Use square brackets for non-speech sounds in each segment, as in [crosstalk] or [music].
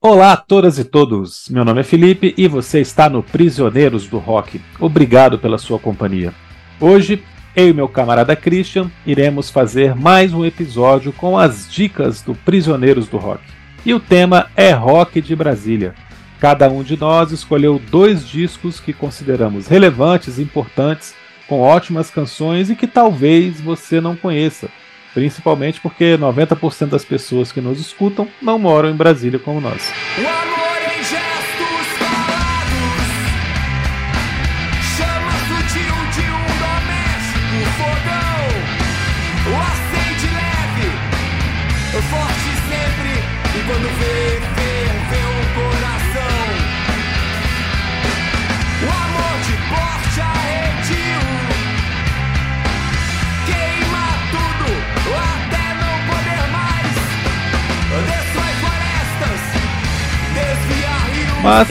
Olá a todas e todos, meu nome é Felipe e você está no Prisioneiros do Rock. Obrigado pela sua companhia. Hoje, eu e meu camarada Christian iremos fazer mais um episódio com as dicas do Prisioneiros do Rock. E o tema é Rock de Brasília. Cada um de nós escolheu dois discos que consideramos relevantes e importantes, com ótimas canções e que talvez você não conheça, principalmente porque 90% das pessoas que nos escutam não moram em Brasília como nós. Mas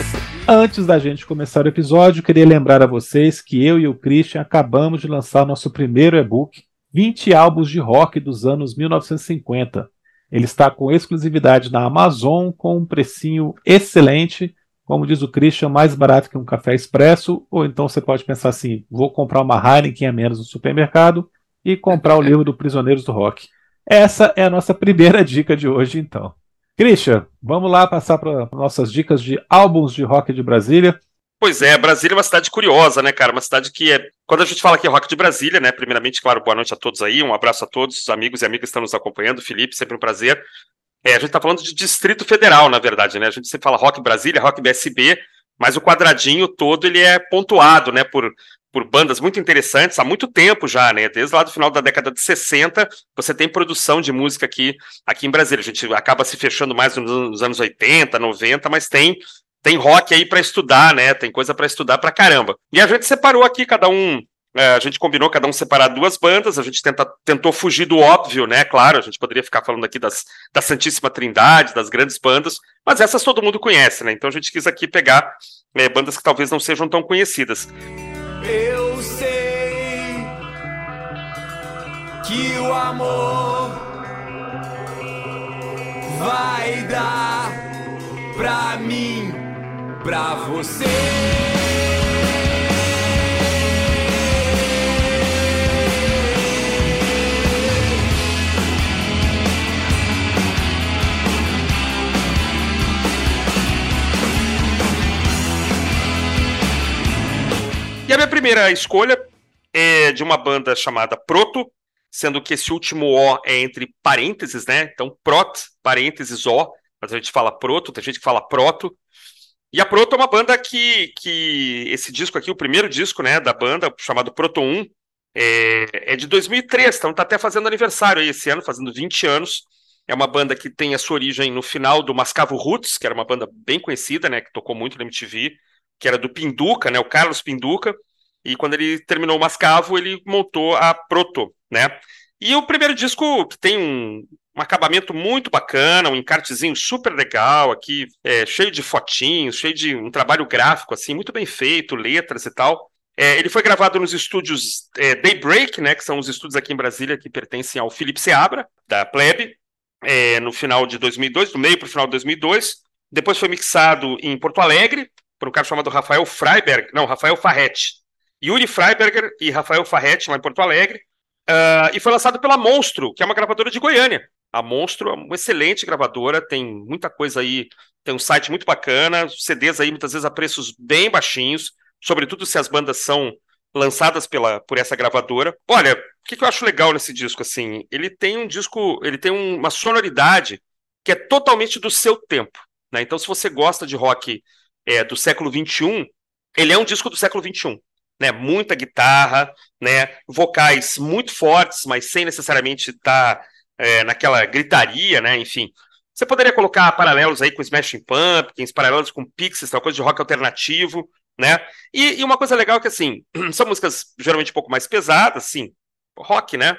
antes da gente começar o episódio, queria lembrar a vocês que eu e o Christian acabamos de lançar nosso primeiro e-book, 20 álbuns de rock dos anos 1950. Ele está com exclusividade na Amazon com um precinho excelente, como diz o Christian, mais barato que um café expresso, ou então você pode pensar assim, vou comprar uma Heineken a menos no supermercado e comprar o livro do Prisioneiros do Rock. Essa é a nossa primeira [laughs] dica de hoje, então. Christian, vamos lá passar para nossas dicas de álbuns de rock de Brasília. Pois é, Brasília é uma cidade curiosa, né, cara? Uma cidade que é. Quando a gente fala que é rock de Brasília, né? Primeiramente, claro, boa noite a todos aí, um abraço a todos, os amigos e amigas que estão nos acompanhando. Felipe, sempre um prazer. É, a gente está falando de Distrito Federal, na verdade, né? A gente sempre fala rock Brasília, rock BSB, mas o quadradinho todo ele é pontuado, né, por por bandas muito interessantes há muito tempo já, né? Desde lá do final da década de 60, você tem produção de música aqui, aqui em Brasília. A gente acaba se fechando mais nos anos 80, 90, mas tem tem rock aí para estudar, né? Tem coisa para estudar para caramba. E a gente separou aqui cada um é, a gente combinou cada um separar duas bandas, a gente tenta, tentou fugir do óbvio, né? Claro, a gente poderia ficar falando aqui das, da Santíssima Trindade, das grandes bandas, mas essas todo mundo conhece, né? Então a gente quis aqui pegar é, bandas que talvez não sejam tão conhecidas. Eu sei que o amor vai dar pra mim, pra você. A minha primeira escolha é de uma banda chamada Proto, sendo que esse último O é entre parênteses, né? Então, Prot, parênteses O, mas a gente fala Proto, tem gente que fala Proto. E a Proto é uma banda que, que esse disco aqui, o primeiro disco, né, da banda, chamado Proto 1, é, é de 2003, então tá até fazendo aniversário aí esse ano, fazendo 20 anos. É uma banda que tem a sua origem no final do Mascavo Roots, que era uma banda bem conhecida, né, que tocou muito na MTV que era do Pinduca, né, o Carlos Pinduca, e quando ele terminou o Mascavo, ele montou a Proto, né? E o primeiro disco tem um, um acabamento muito bacana, um encartezinho super legal aqui, é, cheio de fotinhos, cheio de um trabalho gráfico assim, muito bem feito, letras e tal. É, ele foi gravado nos estúdios é, Daybreak, né, que são os estúdios aqui em Brasília que pertencem ao Felipe Seabra, da Plebe, é, no final de 2002, do meio para o final de 2002. Depois foi mixado em Porto Alegre, por um cara chamado Rafael Freiberg, não, Rafael Farretti. Yuri Freiberger e Rafael Farretti, lá em Porto Alegre. Uh, e foi lançado pela Monstro, que é uma gravadora de Goiânia. A Monstro é uma excelente gravadora, tem muita coisa aí, tem um site muito bacana, CDs aí muitas vezes a preços bem baixinhos, sobretudo se as bandas são lançadas pela, por essa gravadora. Olha, o que, que eu acho legal nesse disco, assim, ele tem um disco, ele tem uma sonoridade que é totalmente do seu tempo, né? Então, se você gosta de rock é, do século XXI, ele é um disco do século XXI. Né, muita guitarra, né, vocais muito fortes, mas sem necessariamente estar tá, é, naquela gritaria, né, enfim. Você poderia colocar paralelos aí com Smashing Pumpkins, paralelos com Pixies, tal coisa de rock alternativo, né? E, e, uma coisa legal é que, assim, [clears throat] são músicas geralmente um pouco mais pesadas, assim, rock, né?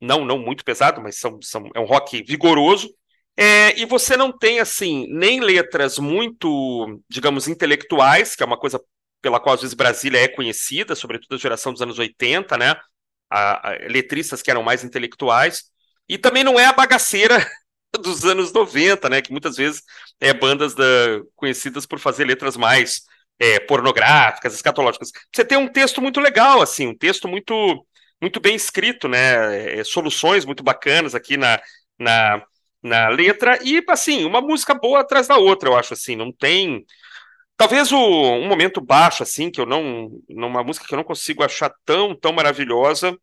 Não, não muito pesado, mas são, são, é um rock vigoroso, é, e você não tem, assim, nem letras muito, digamos, intelectuais, que é uma coisa pela qual às vezes Brasília é conhecida, sobretudo a geração dos anos 80, né? A, a, letristas que eram mais intelectuais. E também não é a bagaceira [laughs] dos anos 90, né? Que muitas vezes é bandas da, conhecidas por fazer letras mais é, pornográficas, escatológicas. Você tem um texto muito legal, assim, um texto muito muito bem escrito, né? É, soluções muito bacanas aqui na, na, na letra e assim uma música boa atrás da outra, eu acho assim. Não tem Talvez o, um momento baixo, assim, que eu não. numa música que eu não consigo achar tão, tão maravilhosa,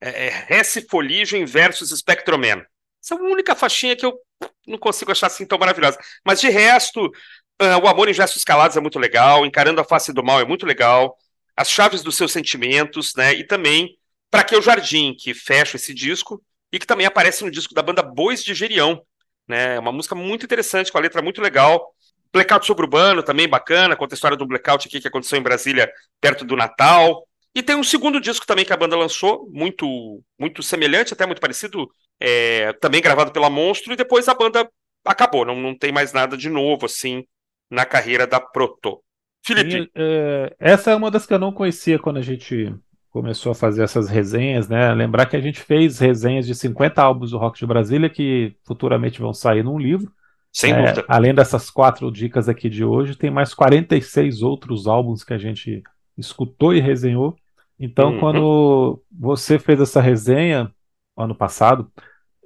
é, é Hesse Foligen versus Spectroman. Essa é a única faixinha que eu não consigo achar assim tão maravilhosa. Mas de resto, uh, o Amor em Gestos Calados é muito legal, Encarando a Face do Mal é muito legal, As Chaves dos Seus Sentimentos, né? E também Pra Que o Jardim, que fecha esse disco, e que também aparece no disco da banda Bois de Gerião. Né? É uma música muito interessante, com a letra muito legal. Blackout suburbano também bacana, conta a história do blackout aqui que aconteceu em Brasília perto do Natal. E tem um segundo disco também que a banda lançou, muito muito semelhante, até muito parecido, é, também gravado pela Monstro, e depois a banda acabou, não, não tem mais nada de novo assim na carreira da Proto. Felipe. é, essa é uma das que eu não conhecia quando a gente começou a fazer essas resenhas, né? Lembrar que a gente fez resenhas de 50 álbuns do Rock de Brasília que futuramente vão sair num livro. Sem é, dúvida. Além dessas quatro dicas aqui de hoje, tem mais 46 outros álbuns que a gente escutou e resenhou. Então, uhum. quando você fez essa resenha ano passado,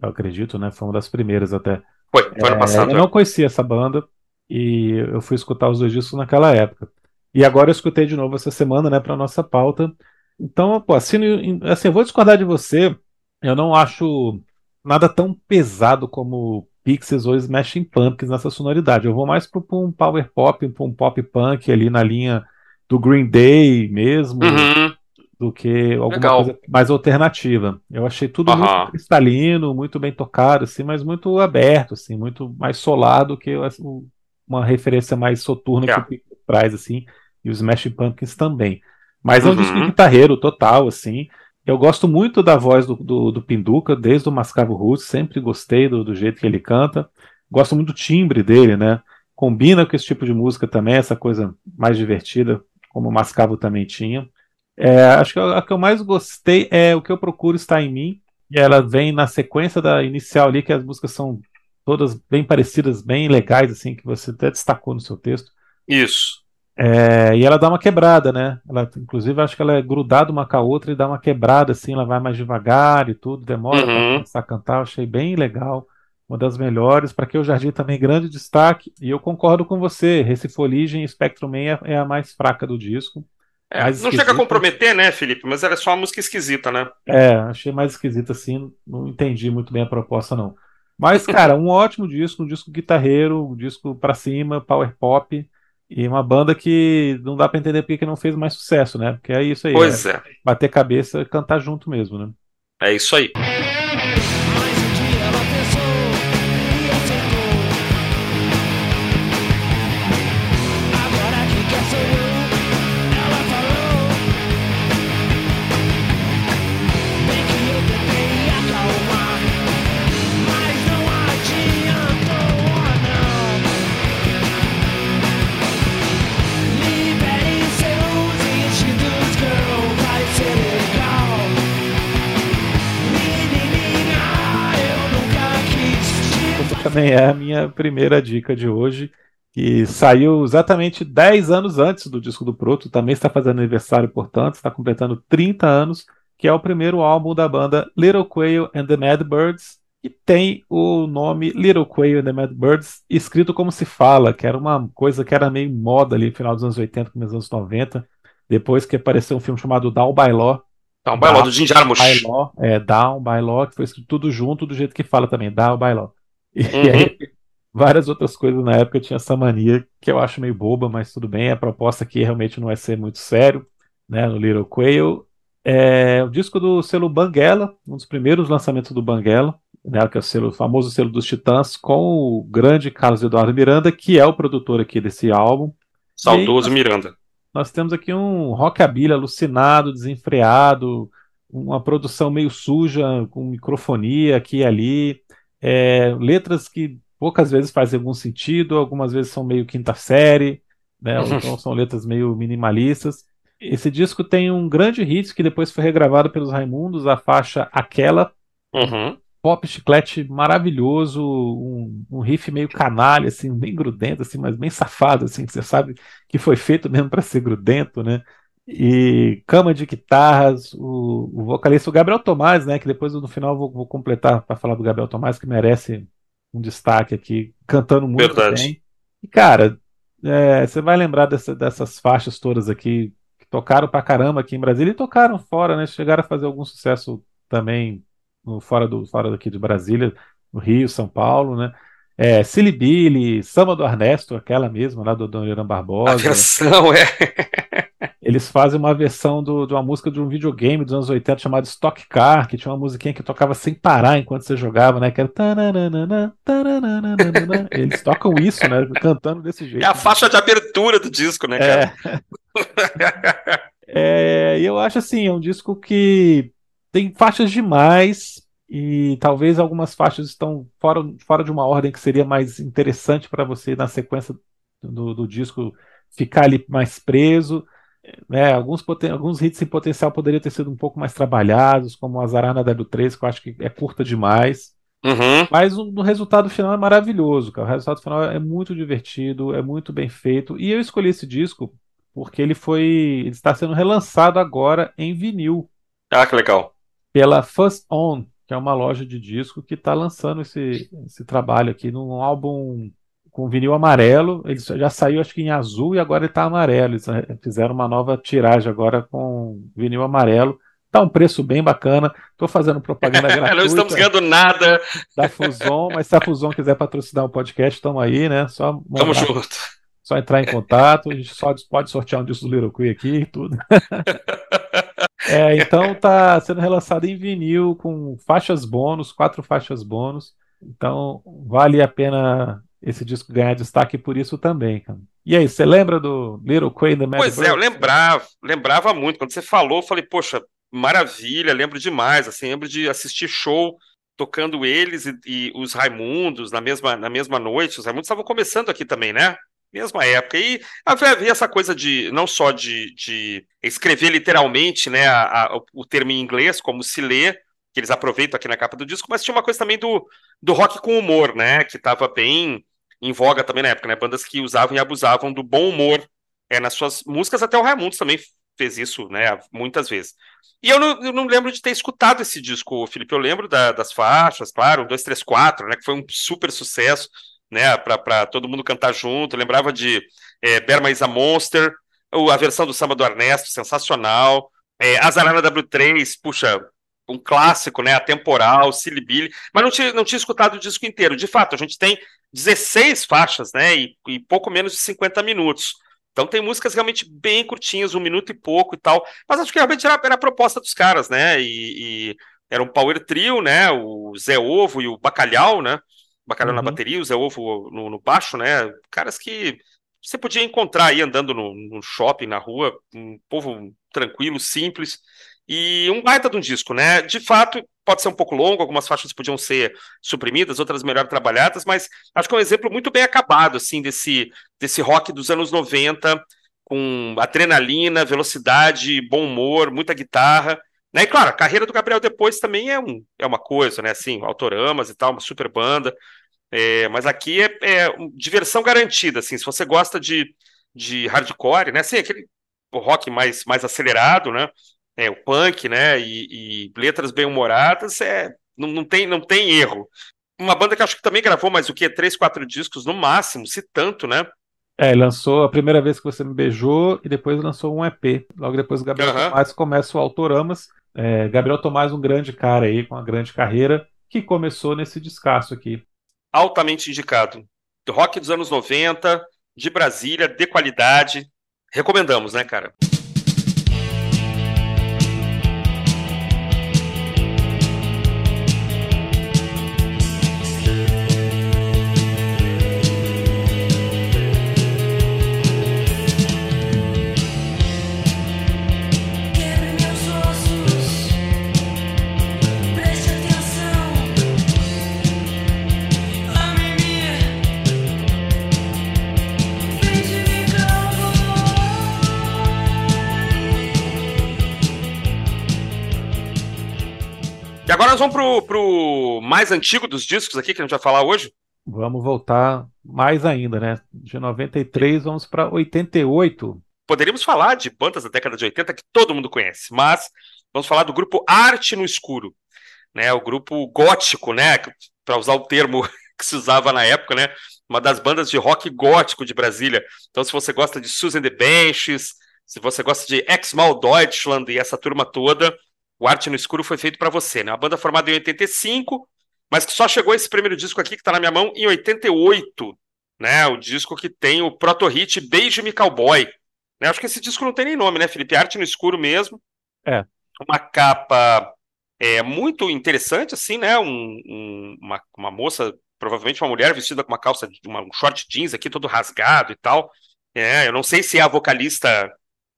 eu acredito, né? Foi uma das primeiras até. Foi, foi ano é, passado. Eu é. não conhecia essa banda e eu fui escutar os dois discos naquela época. E agora eu escutei de novo essa semana, né, para nossa pauta. Então, pô, assim, assim, eu vou discordar de você. Eu não acho nada tão pesado como Pixies ou Smashing Pumpkins nessa sonoridade. Eu vou mais para um power pop, para um pop punk ali na linha do Green Day mesmo, uhum. do que alguma Legal. coisa mais alternativa. Eu achei tudo uhum. muito cristalino, muito bem tocado, assim, mas muito aberto, assim, muito mais solado que uma referência mais soturna yeah. que o Pixies traz, assim, e os Smashing Pumpkins também. Mas é um disco uhum. guitarreiro total, assim. Eu gosto muito da voz do, do, do Pinduca, desde o Mascavo Roots, sempre gostei do, do, jeito que ele canta. Gosto muito do timbre dele, né? Combina com esse tipo de música também, essa coisa mais divertida, como o Mascavo também tinha. É, acho que a, a, que eu mais gostei é O Que Eu Procuro Está em Mim, e ela vem na sequência da inicial ali, que as músicas são todas bem parecidas, bem legais, assim, que você até destacou no seu texto. Isso. É, e ela dá uma quebrada, né? Ela, inclusive, acho que ela é grudada uma com a outra e dá uma quebrada, assim, ela vai mais devagar e tudo, demora uhum. para começar a cantar. Achei bem legal, uma das melhores. Para que o Jardim também grande destaque. E eu concordo com você, Recifoligem e Spectrum Man é, é a mais fraca do disco. É, não chega a comprometer, né, Felipe? Mas era só uma música esquisita, né? É, achei mais esquisita assim, não entendi muito bem a proposta, não. Mas, cara, um ótimo disco, um disco guitarreiro, um disco pra cima, power pop. E uma banda que não dá para entender porque que não fez mais sucesso, né? Porque é isso aí. Pois é. é. Bater cabeça e cantar junto mesmo, né? É isso aí. Também é a minha primeira dica de hoje, que saiu exatamente 10 anos antes do disco do Proto, também está fazendo aniversário, portanto, está completando 30 anos, que é o primeiro álbum da banda Little Quail and the Mad Birds, e tem o nome Little Quail and the Mad Birds escrito como se fala, que era uma coisa que era meio moda ali no final dos anos 80, começo dos anos 90, depois que apareceu um filme chamado Down by Law, Down by Law, do Jim Jarmusch. By Law, é, Down by Law, que foi escrito tudo junto do jeito que fala também, Down by Law. E uhum. aí, várias outras coisas na época tinha essa mania que eu acho meio boba, mas tudo bem. A proposta aqui realmente não vai ser muito sério, né? No Little Quail. É o disco do selo Banguela, um dos primeiros lançamentos do Banguela, né, que é o, selo, o famoso selo dos Titãs, com o grande Carlos Eduardo Miranda, que é o produtor aqui desse álbum. Saudoso aí, Miranda. Nós temos aqui um rockabilly alucinado, desenfreado, uma produção meio suja, com microfonia aqui e ali é, letras que poucas vezes fazem algum sentido, algumas vezes são meio quinta série, né? Ou então são letras meio minimalistas. Esse disco tem um grande hit que depois foi regravado pelos Raimundos, a faixa Aquela. Uhum. pop chiclete maravilhoso, um, um, riff meio canalha, assim, bem grudento, assim, mas bem safado, assim, que você sabe que foi feito mesmo para ser grudento, né? E cama de guitarras, o, o, vocalista, o Gabriel Tomás, né? Que depois no final vou, vou completar para falar do Gabriel Tomás, que merece um destaque aqui, cantando muito Verdade. bem. E, cara, é, você vai lembrar dessa, dessas faixas todas aqui, que tocaram pra caramba aqui em Brasília e tocaram fora, né? Chegaram a fazer algum sucesso também no, fora, do, fora daqui de Brasília, no Rio, São Paulo, né? É, Silly Billy, Samba do Ernesto, aquela mesma lá do Dom Irã Barbosa. A versão, é. Eles fazem uma versão do, de uma música de um videogame dos anos 80 chamado Stock Car, que tinha uma musiquinha que tocava sem parar enquanto você jogava, né? Que era. [laughs] Eles tocam isso, né? Cantando desse jeito. É a faixa de abertura do disco, né, cara? É, [laughs] é eu acho assim, é um disco que tem faixas demais e talvez algumas faixas estão fora, fora de uma ordem que seria mais interessante para você na sequência do, do, disco ficar ali mais preso. Né, alguns, alguns hits em potencial poderiam ter sido um pouco mais trabalhados, como a Zarana W3, que eu acho que é curta demais. Uhum. Mas o, o, resultado final é maravilhoso, cara. O resultado final é muito divertido, é muito bem feito. E eu escolhi esse disco porque ele foi. Ele está sendo relançado agora em vinil. Ah, que legal pela First On, que é uma loja de disco que está lançando esse, esse trabalho aqui num álbum com vinil amarelo. Ele já saiu, acho que em azul, e agora ele está amarelo. Eles eh, fizeram uma nova tiragem agora com vinil amarelo. Tá um preço bem bacana. Estou fazendo propaganda [laughs] gratuita. Não estamos ganhando nada. Da Fuson, mas se a Fuson quiser patrocinar o podcast, estamos aí, né? Só Tamo junto. Só entrar em contato. A gente só pode sortear um disco do Little Queen aqui e tudo. [laughs] É, então tá sendo relançado em vinil com faixas bônus, quatro faixas bônus. Então vale a pena esse disco ganhar destaque por isso também, cara. E aí, você lembra do Little Queen the Mad Pois Bird? é, eu lembrava, lembrava muito. Quando você falou, eu falei, poxa, maravilha, lembro demais, assim, lembro de assistir show tocando eles e, e os Raimundos na mesma, na mesma noite. Os Raimundos estavam começando aqui também, né? Mesma época. E havia essa coisa de não só de, de escrever literalmente né, a, a, o termo em inglês, como se lê, que eles aproveitam aqui na capa do disco, mas tinha uma coisa também do, do rock com humor, né? Que estava bem em voga também na época, né? Bandas que usavam e abusavam do bom humor é, nas suas músicas, até o Raimundos também fez isso, né? Muitas vezes. E eu não, eu não lembro de ter escutado esse disco, Felipe. Eu lembro da, das faixas, claro, 2, 3, 4, né? Que foi um super sucesso né, para todo mundo cantar junto. Lembrava de é, Berma is a Monster, a versão do samba do Ernesto, sensacional. É, Azarana W3, puxa, um clássico, né, atemporal, Silly Billy, mas não tinha, não tinha escutado o disco inteiro. De fato, a gente tem 16 faixas, né, e, e pouco menos de 50 minutos. Então tem músicas realmente bem curtinhas, um minuto e pouco e tal. Mas acho que realmente era, era a proposta dos caras, né? E, e, era um power trio, né? O Zé Ovo e o Bacalhau, né? Bacalhau uhum. na bateria, o Zé Ovo no, no, baixo, né? Caras que você podia encontrar aí andando no, no, shopping, na rua, um povo tranquilo, simples, e um baita de um disco, né? De fato, pode ser um pouco longo, algumas faixas podiam ser suprimidas, outras melhor trabalhadas, mas acho que é um exemplo muito bem acabado, assim, desse, desse rock dos anos 90, com adrenalina, velocidade, bom humor, muita guitarra, né? E claro, a carreira do Gabriel depois também é, um, é uma coisa, né? Assim, autoramas e tal, uma super banda. É, mas aqui é, é diversão garantida, assim, se você gosta de, de hardcore, né? Assim, aquele rock mais, mais acelerado, né? É, o punk, né? E, e letras bem humoradas, é, não, não, tem, não tem erro. Uma banda que acho que também gravou mais o que? Três, quatro discos no máximo, se tanto, né? É, lançou a primeira vez que você me beijou e depois lançou um EP. Logo depois o Gabriel uhum. Começa o Autoramas. É, Gabriel Tomás, um grande cara aí, com uma grande carreira, que começou nesse descasso aqui. Altamente indicado. Rock dos anos 90, de Brasília, de qualidade. Recomendamos, né, cara? Agora nós vamos pro, pro mais antigo dos discos aqui que a gente vai falar hoje. Vamos voltar mais ainda, né? De 93 vamos para 88. Poderíamos falar de bandas da década de 80 que todo mundo conhece, mas vamos falar do grupo Arte no Escuro, né? O grupo gótico, né? Para usar o termo [laughs] que se usava na época, né? Uma das bandas de rock gótico de Brasília. Então, se você gosta de Susan the Benches, se você gosta de Ex-Mal Deutschland e essa turma toda, o Arte no Escuro foi feito para você, né? Uma banda formada em 85, mas que só chegou esse primeiro disco aqui que está na minha mão em 88, né? O disco que tem o proto-hit Beije-me Cowboy. Né? Acho que esse disco não tem nem nome, né, Felipe? Arte no Escuro mesmo. É. Uma capa é, muito interessante, assim, né? Um, um, uma, uma moça, provavelmente uma mulher vestida com uma calça, uma, um short jeans aqui todo rasgado e tal. É, eu não sei se é a vocalista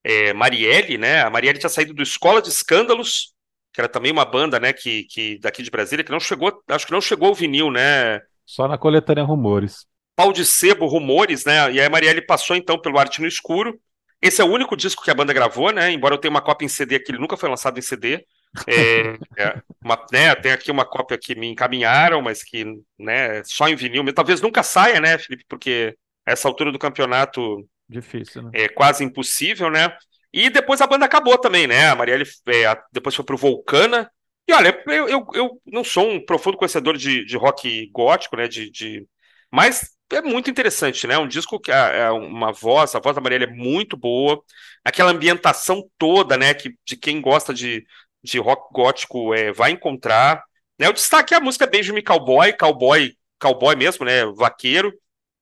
é, Marielle, né? A Marielle tinha saído do Escola de Escândalos, que era também uma banda, né, que, que daqui de Brasília, que não chegou, acho que não chegou ao vinil, né? Só na coletânea Rumores. Pau de Sebo, Rumores, né? E aí a Marielle passou então pelo Arte no Escuro. Esse é o único disco que a banda gravou, né? Embora eu tenha uma cópia em CD que ele nunca foi lançado em CD. É, é, uma, né, tem aqui uma cópia que me encaminharam, mas que né, só em vinil. Talvez nunca saia, né, Felipe? Porque essa altura do campeonato Difícil, né? É quase impossível, né? E depois a banda acabou também, né? A Marielle é, depois foi pro Vulcana. E olha, eu, eu, eu não sou um profundo conhecedor de, de rock gótico, né? De, de... Mas é muito interessante, né? Um disco que é uma voz, a voz da Marielle é muito boa. Aquela ambientação toda, né? Que, de quem gosta de, de rock gótico é, vai encontrar. Né? O destaque é a música Benjamin Cowboy, cowboy, cowboy mesmo, né? Vaqueiro.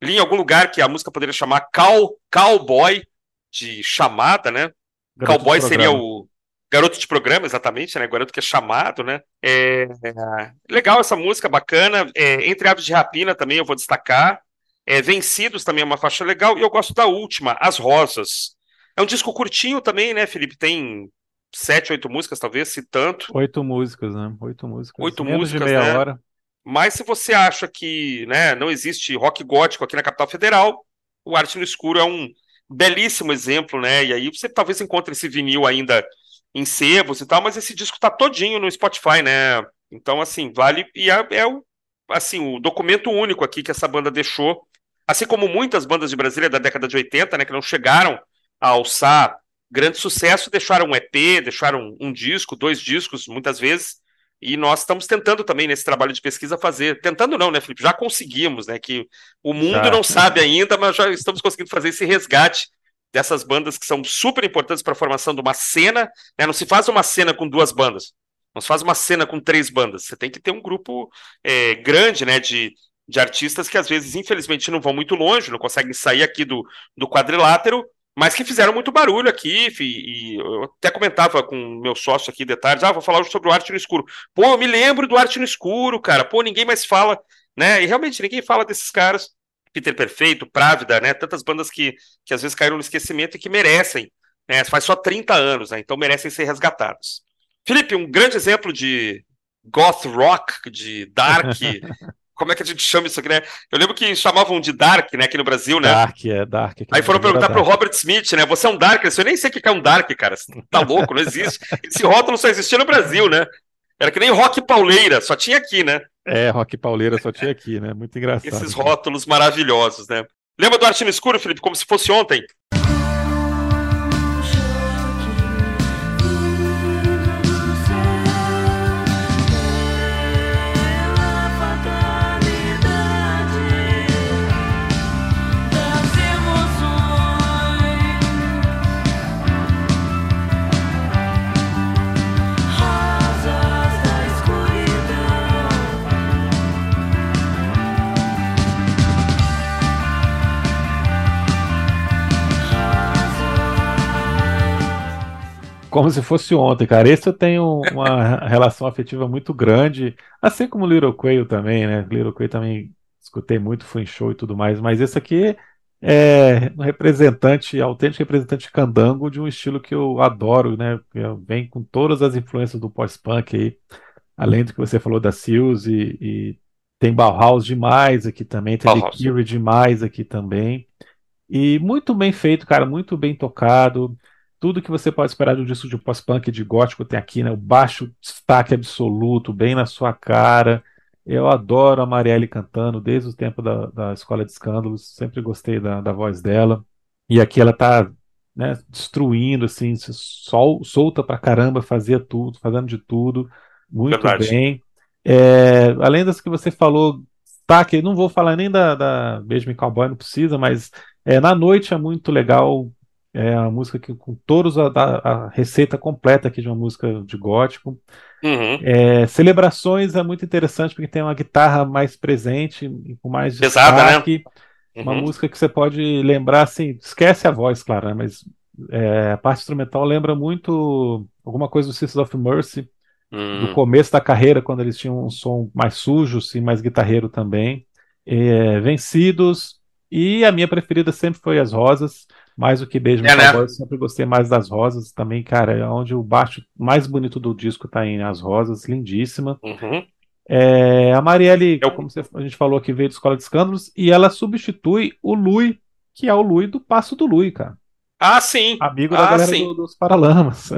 Li em algum lugar que a música poderia chamar Cow, Cowboy, de chamada, né? Garoto Cowboy seria o garoto de programa, exatamente, né? Garoto que é chamado, né? É, é, legal essa música, bacana. É, Entre Aves de Rapina também eu vou destacar. É, Vencidos também é uma faixa legal. E eu gosto da última, As Rosas. É um disco curtinho também, né, Felipe? Tem sete, oito músicas, talvez, se tanto. Oito músicas, né? Oito músicas. Oito Menos músicas, de meia né? hora. Mas se você acha que né, não existe rock gótico aqui na capital federal, o Arte no Escuro é um belíssimo exemplo, né? E aí você talvez encontre esse vinil ainda em sebos e tal, mas esse disco tá todinho no Spotify, né? Então, assim, vale. E é, é o, assim, o documento único aqui que essa banda deixou. Assim como muitas bandas de Brasília da década de 80, né? Que não chegaram a alçar grande sucesso, deixaram um EP, deixaram um disco, dois discos, muitas vezes e nós estamos tentando também nesse trabalho de pesquisa fazer, tentando não, né, Felipe? Já conseguimos, né? Que o mundo Já. não sabe ainda, mas já estamos conseguindo fazer esse resgate dessas bandas que são super importantes para a formação de uma cena. Né? Não se faz uma cena com duas bandas, não se faz uma cena com três bandas. Você tem que ter um grupo é, grande, né? De, de artistas que às vezes, infelizmente, não vão muito longe, não conseguem sair aqui do, do quadrilátero, mas que fizeram muito barulho aqui, e, eu até comentava com meu sócio aqui detalhes, ah, vou falar sobre o Arte no Escuro. Pô, eu me lembro do Arte no Escuro, cara, pô, ninguém mais fala, né, e realmente ninguém fala desses caras, Peter Perfeito, Právida, né, tantas bandas que, que às vezes caíram no esquecimento e que merecem, né, faz só 30 anos, né, então merecem ser resgatados. Felipe, um grande exemplo de goth rock, de dark, [laughs] como é que a gente chama isso aqui, né? Eu lembro que chamavam de Dark, né, aqui no Brasil, né? Dark, é Dark. Aí foram perguntar pro Robert Smith, né? Você é um Dark? Eu nem sei o que é um Dark, cara. Você tá louco, não existe. [laughs] Esse rótulo só existia no Brasil, né? Era que nem rock pauleira, só tinha aqui, né? É, Rock Pauleira só tinha aqui, né? Muito engraçado. Esses rótulos maravilhosos, né? Lembra do Arte no Escuro, Felipe? Como se fosse ontem. Como se fosse ontem, cara. Esse eu tenho uma [laughs] relação afetiva muito grande, assim como o Little Quail também, né? Little Quail também escutei muito, fui em show e tudo mais, mas esse aqui é um representante, autêntico representante candango de um estilo que eu adoro, né? Vem com todas as influências do pós-punk aí, além do que você falou da Seals e, e tem Bauhaus demais aqui também, tem The. Cure demais aqui também. E muito bem feito, cara, muito bem tocado. Tudo que você pode esperar de um disco de pós-punk de gótico tem aqui, né? O baixo destaque absoluto, bem na sua cara. Eu adoro a Marielle cantando desde o tempo da, da Escola de Escândalos, sempre gostei da, da voz dela. E aqui ela tá né, destruindo, assim, sol, solta pra caramba, fazia tudo, fazendo de tudo, muito Verdade. bem. É, além das que você falou, tá, que não vou falar nem da, da Beijo Me Cowboy, não precisa, mas é, Na Noite é muito legal, é a música que com todos a, a, receita completa aqui de uma música de gótico. Uhum. É, Celebrações é muito interessante porque tem uma guitarra mais presente, com mais Pesada, destaque. Né? Uma uhum. música que você pode lembrar, assim, esquece a voz, claro, né? mas é, a parte instrumental lembra muito alguma coisa do Sisters of Mercy, uhum. do começo da carreira, quando eles tinham um som mais sujo, assim, mais guitarreiro também. É, vencidos, e a minha preferida sempre foi As Rosas, mais do que Beijo é, né? Eu sempre gostei mais das Rosas também, cara, é onde o baixo mais bonito do disco tá em As Rosas, lindíssima. Uhum. É, a Marielle, Eu... como a gente falou aqui, veio de Escola de Escândalos e ela substitui o Lui, que é o Lui do Passo do Lui, cara. Ah, sim. Amigo da ah, galera do, dos Paralamas.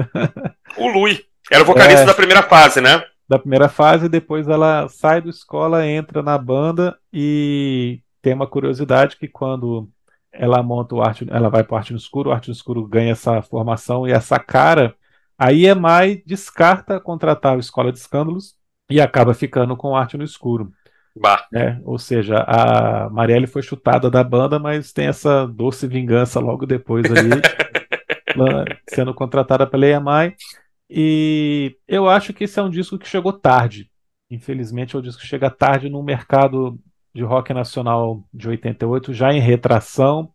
O Lui. Era o vocalista é, da primeira fase, né? Da primeira fase, depois ela sai da escola, entra na banda e tem uma curiosidade que quando ela monta o arte, ela vai para o arte no escuro, o arte no escuro ganha essa formação e essa cara, a EMI descarta contratar a Escola de Escândalos e acaba ficando com arte no escuro. Bah. É, ou seja, a Marielle foi chutada da banda, mas tem essa doce vingança logo depois ali, [laughs] sendo contratada pela EMI. E eu acho que esse é um disco que chegou tarde. Infelizmente, é um disco que chega tarde no mercado de rock nacional de 88, já em retração,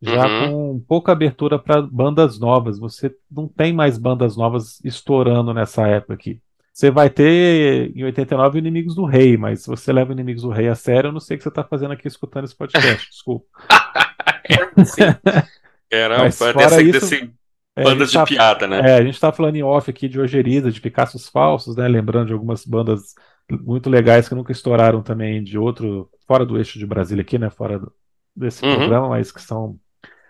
já uhum. com pouca abertura para bandas novas. Você não tem mais bandas novas estourando nessa época aqui. Você vai ter em 89 Inimigos do Rei, mas se você leva Inimigos do Rei a sério, eu não sei o que você está fazendo aqui escutando esse podcast, [laughs] desculpa. Era mas desse, isso, desse é, bandas de tá, piada, né? É, a gente está falando em off aqui de Ojeriza, de Picassos Falsos, né? Lembrando de algumas bandas muito legais que nunca estouraram também de outro, fora do eixo de Brasília aqui, né? Fora do, desse uhum. programa, mas que são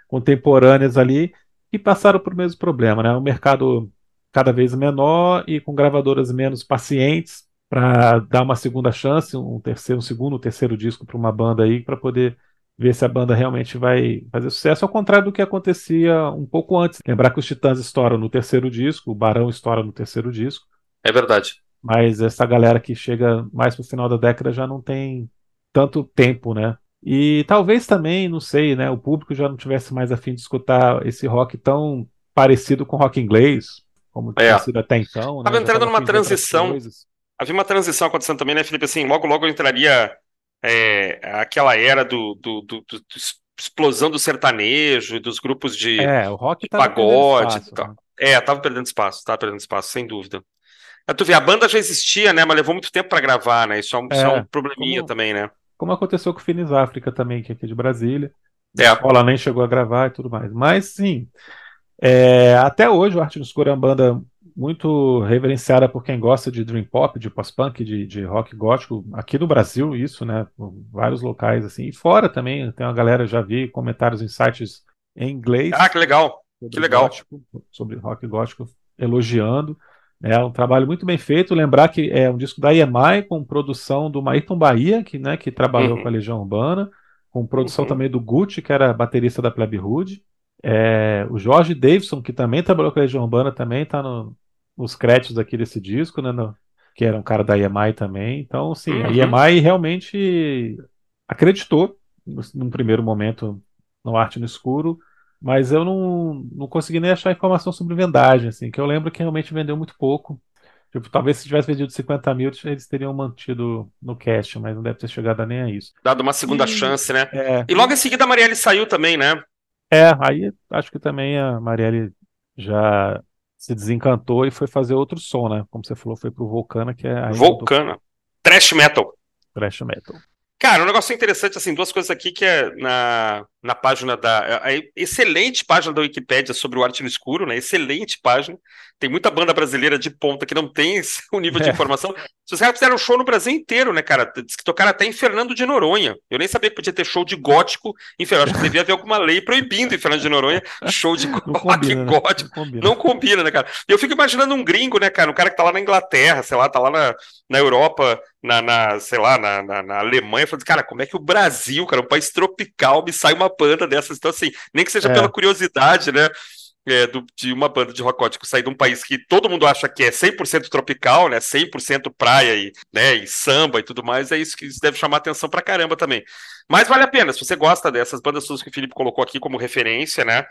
contemporâneas ali e passaram por mesmo problema, né? O mercado cada vez menor e com gravadoras menos pacientes para dar uma segunda chance, um terceiro, um segundo, um terceiro disco para uma banda aí para poder ver se a banda realmente vai fazer sucesso, ao contrário do que acontecia um pouco antes. Lembrar que os Titãs estouram no terceiro disco, o Barão estoura no terceiro disco. É verdade. Mas essa galera que chega mais pro final da década já não tem tanto tempo, né? E talvez também, não sei, né, o público já não tivesse mais afim de escutar esse rock tão parecido com rock inglês, como é. tinha sido até então. Estava né? entrando numa transição. Havia uma transição acontecendo também, né, Felipe? Assim, logo, logo entraria é, aquela era do, do, do, do, explosão do sertanejo, dos grupos de, é, o rock de pagode espaço. Né? É, tava perdendo espaço, tava perdendo espaço, sem dúvida. É, tu vê, a banda já existia, né? Mas levou muito tempo para gravar, né? Isso é um, é, isso é um probleminha como, também, né? Como aconteceu com o Finis África também, que é aqui de Brasília. É. A escola nem chegou a gravar e tudo mais. Mas sim, é, até hoje o Arte no Escuro é uma banda muito reverenciada por quem gosta de dream pop, de post-punk, de, de, rock gótico, aqui no Brasil, isso, né? Vários locais assim, e fora também, tem uma galera, já vi comentários em sites em inglês. Ah, que legal! Que legal! Gótico, sobre rock gótico, elogiando. É um trabalho muito bem feito. Lembrar que é um disco da EMI com produção do Maíton Bahia, que, né, que trabalhou uhum. com a Legião Urbana, com produção uhum. também do Gucci, que era baterista da Plebe Hood. É, o Jorge Davidson, que também trabalhou com a Legião Urbana, também está no, nos créditos aqui desse disco, né, no, que era um cara da EMI também. Então, sim, uhum. a EMI realmente acreditou, num primeiro momento, no Arte no Escuro, mas eu não, não consegui nem achar informação sobre vendagem, assim, que eu lembro que realmente vendeu muito pouco. Tipo, talvez se tivesse vendido 50 mil, eles teriam mantido no cast, mas não deve ter chegado nem a isso. Dado uma segunda e, chance, né? É, e logo em seguida a Marielle saiu também, né? É, aí acho que também a Marielle já se desencantou e foi fazer outro som, né? Como você falou, foi pro Vulcana, que é. Vulcana. Trash metal. Trash metal. Cara, um negócio interessante, assim, duas coisas aqui que é na. Na página da. A excelente página da Wikipédia sobre o Arte no Escuro, né? Excelente página. Tem muita banda brasileira de ponta que não tem [laughs] o nível de é. informação. Os caras fizeram show no Brasil inteiro, né, cara? Diz que tocaram até em Fernando de Noronha. Eu nem sabia que podia ter show de gótico em Fernando. Acho que devia haver alguma lei proibindo em Fernando de Noronha show de rock combina, né? gótico. Não combina. não combina. né, cara? Eu fico imaginando um gringo, né, cara? Um cara que tá lá na Inglaterra, sei lá, tá lá na, na Europa, na, na sei lá, na, na, na Alemanha, falando, cara, como é que o Brasil, cara, um país tropical, me sai uma banda dessas? Então, assim, nem que seja é. pela curiosidade, né? é, do, de uma banda de rock gótico sair de um país que todo mundo acha que é 100% tropical, né, 100% praia e, né, e samba e tudo mais, é isso que isso deve chamar atenção pra caramba também. Mas vale a pena, se você gosta dessas bandas todas que o Felipe colocou aqui como referência, né,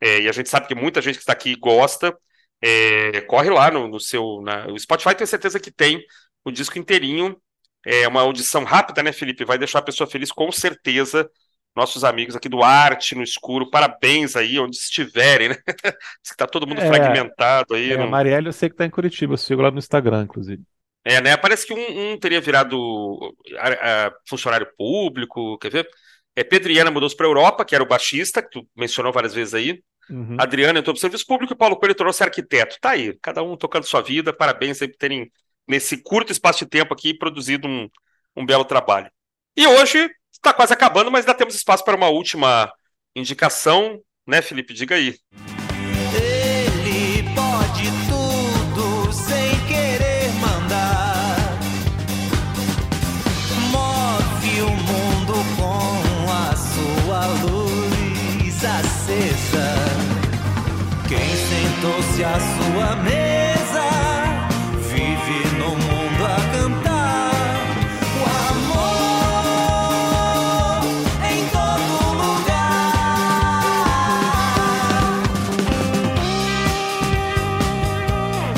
é, e a gente sabe que muita gente que está aqui gosta, é, corre lá no, no seu... Na, o Spotify tem certeza que tem o disco inteirinho, é uma audição rápida, né, Felipe? Vai deixar a pessoa feliz com certeza nossos amigos aqui do Arte no Escuro, parabéns aí, onde estiverem, né? [laughs] Diz que tá todo mundo é, fragmentado aí. É. A Marielle eu sei que tá em Curitiba, eu sigo lá no Instagram, inclusive. É, né? Parece que um, um teria virado a, a, funcionário público, quer ver? É, Pedriana mudou-se para Europa, que era o baixista, que tu mencionou várias vezes aí. Uhum. Adriana entrou para o serviço público e Paulo Coelho tornou-se arquiteto. Tá aí, cada um tocando sua vida. Parabéns aí por terem, nesse curto espaço de tempo aqui, produzido um, um belo trabalho. E hoje Está quase acabando, mas ainda temos espaço para uma última indicação, né, Felipe? Diga aí. Ele pode tudo sem querer mandar. Move o mundo com a sua luz acesa. Quem sentou-se à sua mesa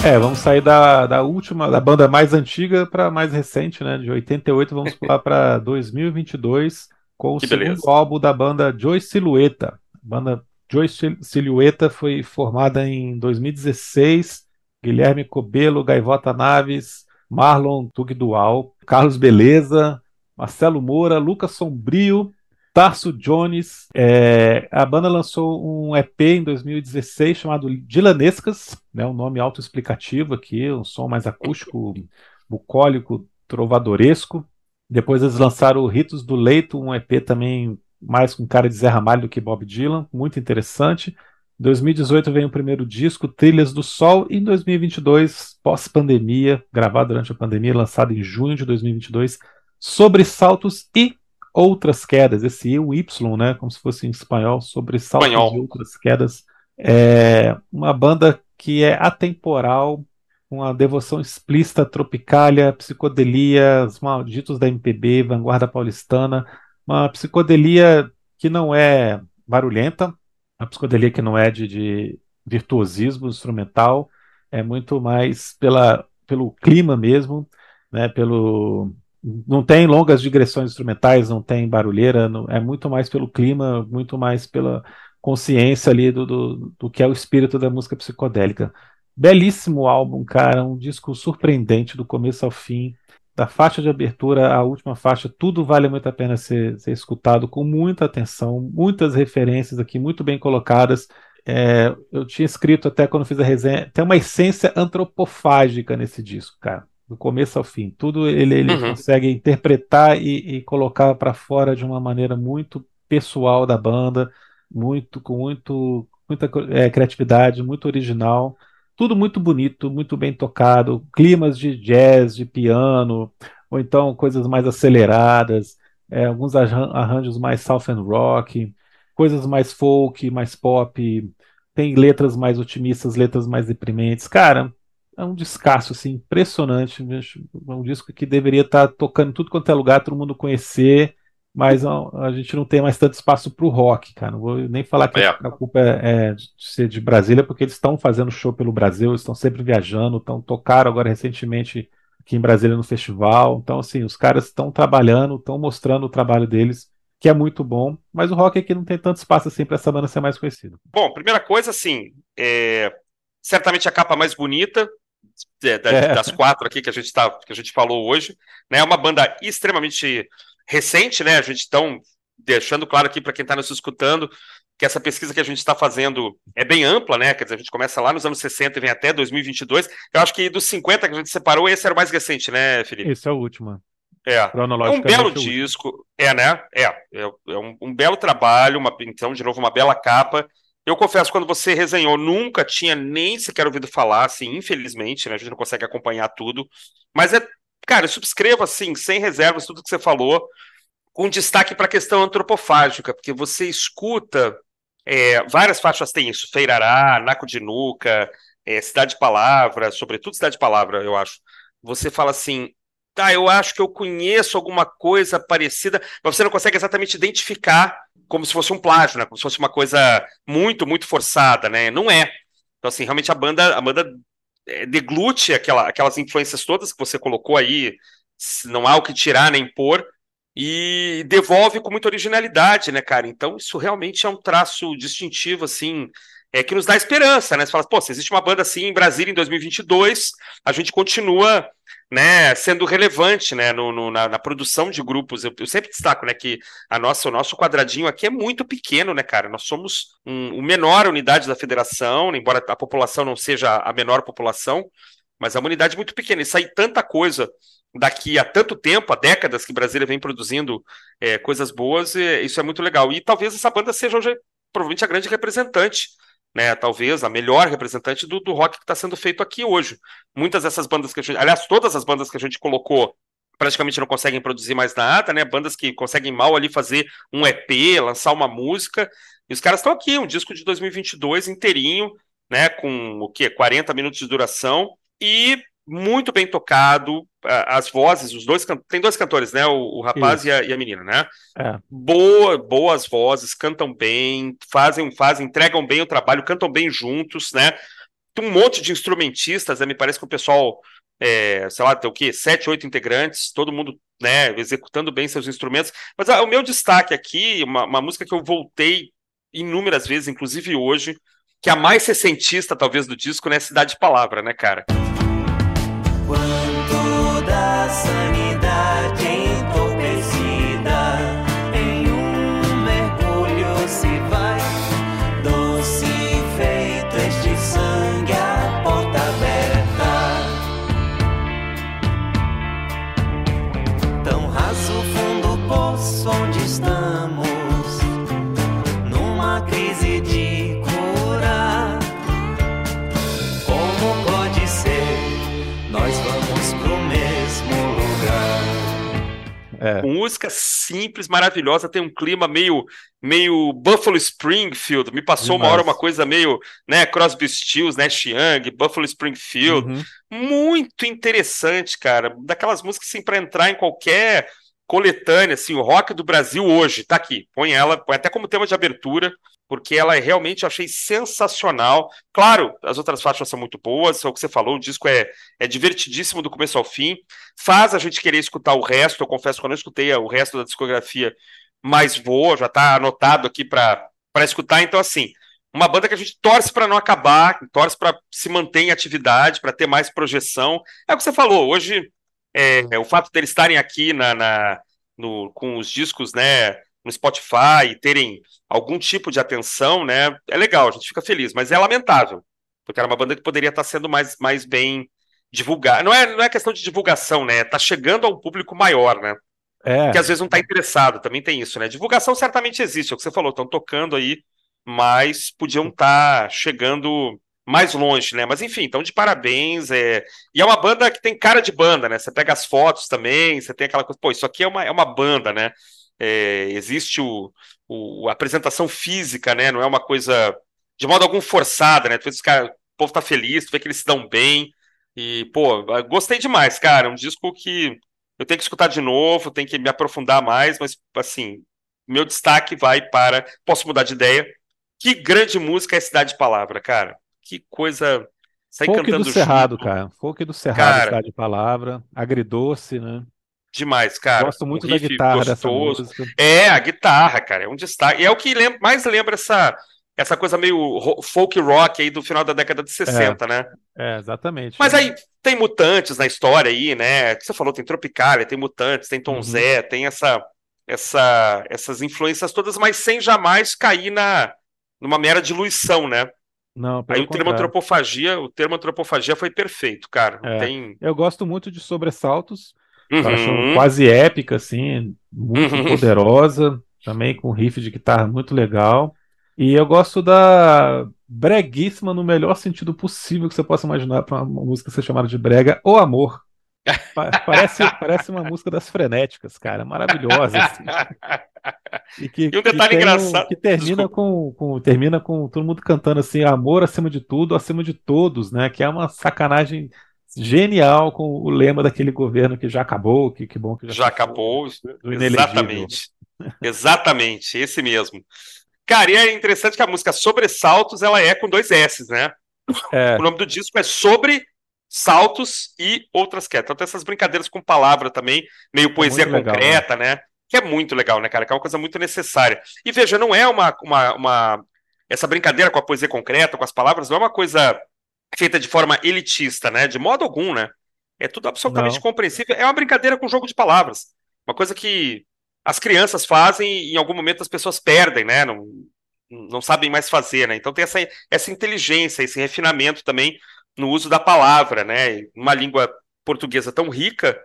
É, vamos sair da, da última, da banda mais antiga para mais recente, né? De 88, vamos pular para 2022 com o que segundo beleza. álbum da banda Joy Silhueta. A banda Joy Silhueta foi formada em 2016. Guilherme Cobelo, Gaivota Naves, Marlon Tugdual, Carlos Beleza, Marcelo Moura, Lucas Sombrio, Tarso Jones. É, a banda lançou um EP em 2016 chamado Dilanescas, né, um nome autoexplicativo aqui, um som mais acústico, bucólico, trovadoresco. Depois eles lançaram Ritos do Leito, um EP também mais com cara de Zé Ramalho do que Bob Dylan, muito interessante. Em 2018 vem o primeiro disco, Trilhas do Sol, e em 2022, pós-pandemia, gravado durante a pandemia, lançado em junho de 2022, Sobressaltos e outras quedas, esse o Y, né, como se fosse em espanhol, sobre saltos espanhol. e outras quedas. É uma banda que é atemporal, uma devoção explícita, tropicália, psicodelia, os malditos da MPB, vanguarda paulistana, uma psicodelia que não é barulhenta, uma psicodelia que não é de, de virtuosismo instrumental, é muito mais pela, pelo clima mesmo, né, pelo não tem longas digressões instrumentais, não tem barulheira, não, é muito mais pelo clima, muito mais pela consciência ali do, do, do, que é o espírito da música psicodélica. Belíssimo álbum, cara, um disco surpreendente do começo ao fim, da faixa de abertura à última faixa, tudo vale muito a pena ser, ser escutado com muita atenção, muitas referências aqui muito bem colocadas. É, eu tinha escrito até quando fiz a resenha, tem uma essência antropofágica nesse disco, cara do começo ao fim. Tudo ele, ele uhum. consegue interpretar e, e colocar para fora de uma maneira muito pessoal da banda, muito com muito muita é, criatividade, muito original. Tudo muito bonito, muito bem tocado, climas de jazz, de piano, ou então coisas mais aceleradas, é, alguns arranjos mais southern rock, coisas mais folk, mais pop, tem letras mais otimistas, letras mais deprimentes. Cara, é um descasso assim, impressionante. É um disco que deveria estar tá tocando tudo quanto é lugar, todo mundo conhecer, mas a, a gente não tem mais tanto espaço para o rock, cara. Não vou nem falar que é. a culpa é, é, de ser de Brasília, porque eles estão fazendo show pelo Brasil, estão sempre viajando, estão tocaram agora recentemente aqui em Brasília no festival. Então, assim, os caras estão trabalhando, estão mostrando o trabalho deles que é muito bom, mas o rock aqui não tem tanto espaço assim para essa banda ser mais conhecida. Bom, primeira coisa, assim, é... certamente a capa mais bonita, das quatro aqui que a gente tá, que a gente falou hoje, né? É uma banda extremamente recente, né? A gente então deixando claro aqui para quem está nos escutando que essa pesquisa que a gente está fazendo é bem ampla, né? Quer dizer, a gente começa lá nos anos 60 e vem até 2022. Eu acho que dos 50 que a gente separou, esse era o mais recente, né, Felipe? Esse é o último. É, é um belo disco, é, né? É, é, é um, um, belo trabalho, uma, então, de novo, uma bela capa. Eu confesso, quando você resenhou, nunca tinha nem sequer ouvido falar, assim, infelizmente, né? A gente não consegue acompanhar tudo. Mas é, cara, eu subscrevo, assim, sem reservas, tudo que você falou, com destaque para a questão antropofágica, porque você escuta. É, várias faixas têm isso, Feirará, Naco de Nuca, é, Cidade de Palavra, sobretudo Cidade de Palavra, eu acho. Você fala assim, tá, eu acho que eu conheço alguma coisa parecida, mas você não consegue exatamente identificar como se fosse um plágio, né? Como se fosse uma coisa muito, muito forçada, né? Não é. Então, assim, realmente a banda, a banda é, deglute aquela, aquelas influências todas que você colocou aí, não há o que tirar nem pôr, e devolve com muita originalidade, né, cara? Então, isso realmente é um traço distintivo, assim, é que nos dá esperança, né? Você fala, pô, se existe uma banda assim em Brasília em 2022, a gente continua né, sendo relevante né, no, no na, na, produção de grupos. Eu, eu, sempre destaco né, que a nossa, o nosso quadradinho aqui é muito pequeno, né, cara? Nós somos um, menor unidade da federação, embora a população não seja a menor população, mas é uma unidade muito pequena. E sair tanta coisa daqui a tanto tempo, há décadas que Brasília vem produzindo é, coisas boas, isso é muito legal. E talvez essa banda seja hoje, provavelmente a grande representante né, talvez a melhor representante do, do rock que está sendo feito aqui hoje. Muitas dessas bandas que a gente, aliás, todas as bandas que a gente colocou praticamente não conseguem produzir mais nada, né? Bandas que conseguem mal ali fazer um EP, lançar uma música. E os caras estão aqui, um disco de 2022 inteirinho, né, com o que 40 minutos de duração e muito bem tocado, as vozes, os dois tem dois cantores, né? O, o rapaz e a, e a, menina, né? É. Boa, boas vozes, cantam bem, fazem, fazem, entregam bem o trabalho, cantam bem juntos, né? Tem um monte de instrumentistas, né? Me parece que o pessoal, é, sei lá, tem o quê? Sete, oito integrantes, todo mundo, né? Executando bem seus instrumentos. Mas ah, o meu destaque aqui, uma, uma música que eu voltei inúmeras vezes, inclusive hoje, que é a mais sessentista, talvez, do disco, né? Cidade de Palavra, né, cara? É. simples, maravilhosa, tem um clima meio meio Buffalo Springfield. Me passou Demais. uma hora uma coisa meio, né, Crosby Stills, né, Young, Buffalo Springfield. Uhum. Muito interessante, cara. Daquelas músicas assim para entrar em qualquer coletânea, assim, o rock do Brasil hoje, tá aqui. Põe ela, põe até como tema de abertura porque ela é realmente eu achei sensacional. Claro, as outras faixas são muito boas, é o que você falou, o disco é, é divertidíssimo do começo ao fim, faz a gente querer escutar o resto. Eu confesso que eu não escutei o resto da discografia, mas vou, já está anotado aqui para escutar. Então, assim, uma banda que a gente torce para não acabar, torce para se manter em atividade, para ter mais projeção. É o que você falou, hoje é, o fato deles estarem aqui na, na no, com os discos, né? no Spotify, terem algum tipo de atenção, né? É legal, a gente fica feliz, mas é lamentável, porque era uma banda que poderia estar sendo mais, mais bem divulgada. Não é, não é questão de divulgação, né? Tá chegando a um público maior, né? É. Que às vezes não está interessado, também tem isso, né? Divulgação certamente existe, é o que você falou, estão tocando aí, mas podiam estar tá chegando mais longe, né? Mas enfim, então de parabéns. É... E é uma banda que tem cara de banda, né? Você pega as fotos também, você tem aquela coisa, pô, isso aqui é uma, é uma banda, né? é, existe o, o, a apresentação física, né? Não é uma coisa de modo algum forçada, né? Tu vê que cara, o povo tá feliz, tu vê que eles se dão bem. E, pô, gostei demais, cara. É um disco que eu tenho que escutar de novo, tenho que me aprofundar mais, mas, assim, meu destaque vai para. Posso mudar de ideia? Que grande música é Cidade de Palavra, cara. Que coisa. Sai Folk cantando do Cerrado, junto. cara. Folk do Cerrado, cara, de Palavra. Agridoce, né? Demais, cara. Gosto muito um da guitarra gostoso. dessa música. É, a guitarra, cara, é um destaque. E é o que lembra, mais lembra essa, essa coisa meio folk rock aí do final da década de 60, é, né? É, exatamente. Mas aí tem mutantes na história aí, né? Você falou, tem Tropicália, tem mutantes, tem Tom uhum. Zé, tem essa essa, essas influências todas, mas sem jamais cair na, numa mera diluição, né? Não, Aí o termo antropofagia, o termo antropofagia foi perfeito, cara. É. tem. Eu gosto muito de sobressaltos. Eu acho Uhum. quase épica, assim, muito Uhum. poderosa, também com riff de guitarra muito legal. E eu gosto da breguíssima no melhor sentido possível que você possa imaginar para uma música ser chamada de brega, O Amor. Pa- Parece, parece uma música das frenéticas, cara, maravilhosa. assim. E, que, E um detalhe que engraçado- que termina com, com- termina com todo mundo cantando assim, amor acima de tudo, acima de todos, né? Que é uma sacanagem genial com o lema daquele governo que já acabou, que, que bom que já, Já acabou. inelegível. Exatamente. Exatamente, esse mesmo. Cara, e é interessante que a música Sobressaltos, ela é com dois S, né? É, O nome do disco é Sobre Saltos e Outras Quedas. Então tem essas brincadeiras com palavra também, meio poesia muito legal, concreta, né? Que é muito legal, né, cara? Que é uma coisa muito necessária. E veja, não é uma, uma, uma- Essa brincadeira com a poesia concreta, com as palavras, não é uma coisa feita de forma elitista, né? De modo algum, né? É tudo absolutamente Não. compreensível. É uma brincadeira com jogo de palavras. Uma coisa que as crianças fazem e em algum momento as pessoas perdem, né? Não, não sabem mais fazer, né? Então tem essa, essa inteligência, esse refinamento também no uso da palavra, né? Uma língua portuguesa tão rica,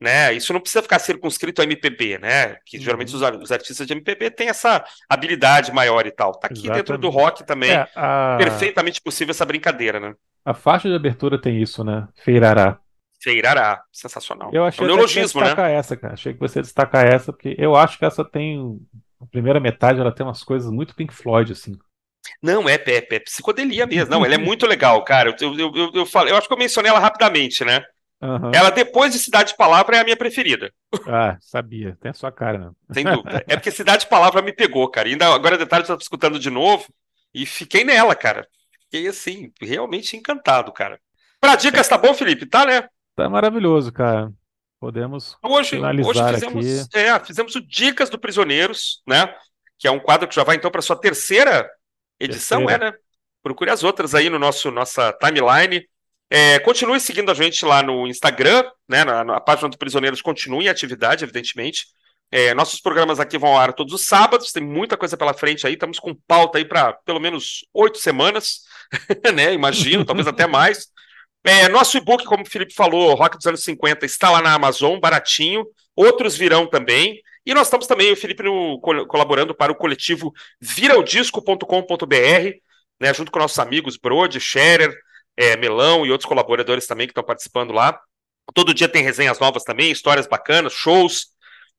né? Isso não precisa ficar circunscrito ao MPB, né? Que Uhum. geralmente os, os artistas de MPB têm essa habilidade maior e tal. Tá aqui dentro do Exatamente. rock também, é, a, perfeitamente possível essa brincadeira, né? a faixa de abertura tem isso, né? Feirará. Feirará, sensacional. Eu achei é um até que você neologismo, né? destacar essa, cara. Achei que você destacar essa, porque eu acho que essa tem. A primeira metade ela tem umas coisas muito Pink Floyd, assim. Não, é, é, é psicodelia mesmo. Não, ela é muito legal, cara. Eu, eu, eu, eu, falei, eu acho que eu mencionei ela rapidamente, né? Aham. Ela, depois de Cidade de Palavra, é a minha preferida. Ah, sabia. Tem a sua cara, né? Sem dúvida. É porque Cidade de Palavra me pegou, cara. E ainda agora detalhe, eu tô escutando de novo e fiquei nela, cara. Fiquei assim, realmente encantado, cara. Pra dicas, tá bom, Felipe? Tá, né? Tá maravilhoso, cara. Podemos. Hoje, Finalizar hoje fizemos, é, fizemos o Dicas do Prisioneiros, né? Que é um quadro que já vai então para sua terceira edição, Terceira. é, né? Procure as outras aí no nosso nossa timeline. É, continue seguindo a gente lá no Instagram, né? Na, na página do Prisioneiros continue em atividade, evidentemente. É, nossos programas aqui vão ao ar todos os sábados, tem muita coisa pela frente aí, estamos com pauta aí para pelo menos oito semanas, [laughs] né? Imagino, talvez até mais. É, nosso e-book, como o Felipe falou, Rock dos anos 50, está lá na Amazon, baratinho. Outros virão também. E nós estamos também, o Felipe, no- col- colaborando para o coletivo viraodisco.com.br, né, junto com nossos amigos Brode, Scherer, é, Melão e outros colaboradores também que estão participando lá. Todo dia tem resenhas novas também, histórias bacanas, shows,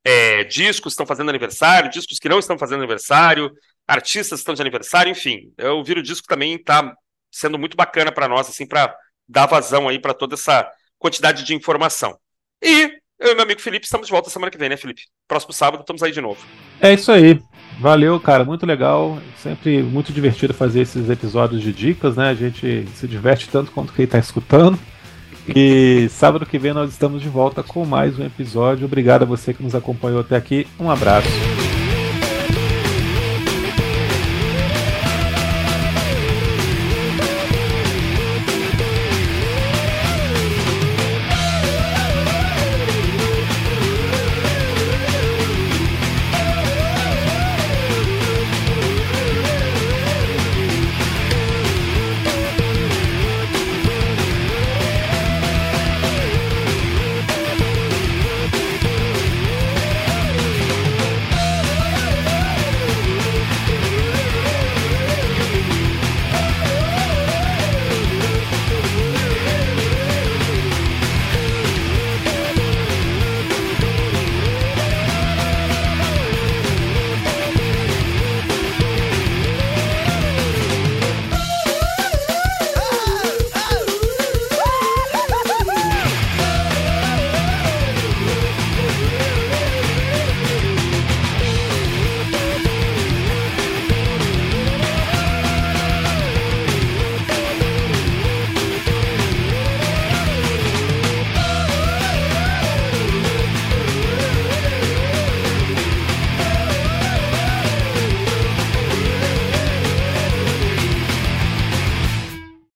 é, discos estão fazendo aniversário, discos que não estão fazendo aniversário, artistas estão de aniversário, enfim. O Viro Disco também está sendo muito bacana para nós, assim, para dar vazão aí para toda essa quantidade de informação. E eu e meu amigo Felipe estamos de volta semana que vem, né, Felipe? Próximo sábado estamos aí de novo. É isso aí. Valeu, cara. Muito legal. Sempre muito divertido fazer esses episódios de dicas, né? A gente se diverte tanto quanto quem tá escutando. E sábado que vem nós estamos de volta com mais um episódio. Obrigado a você que nos acompanhou até aqui. Um abraço.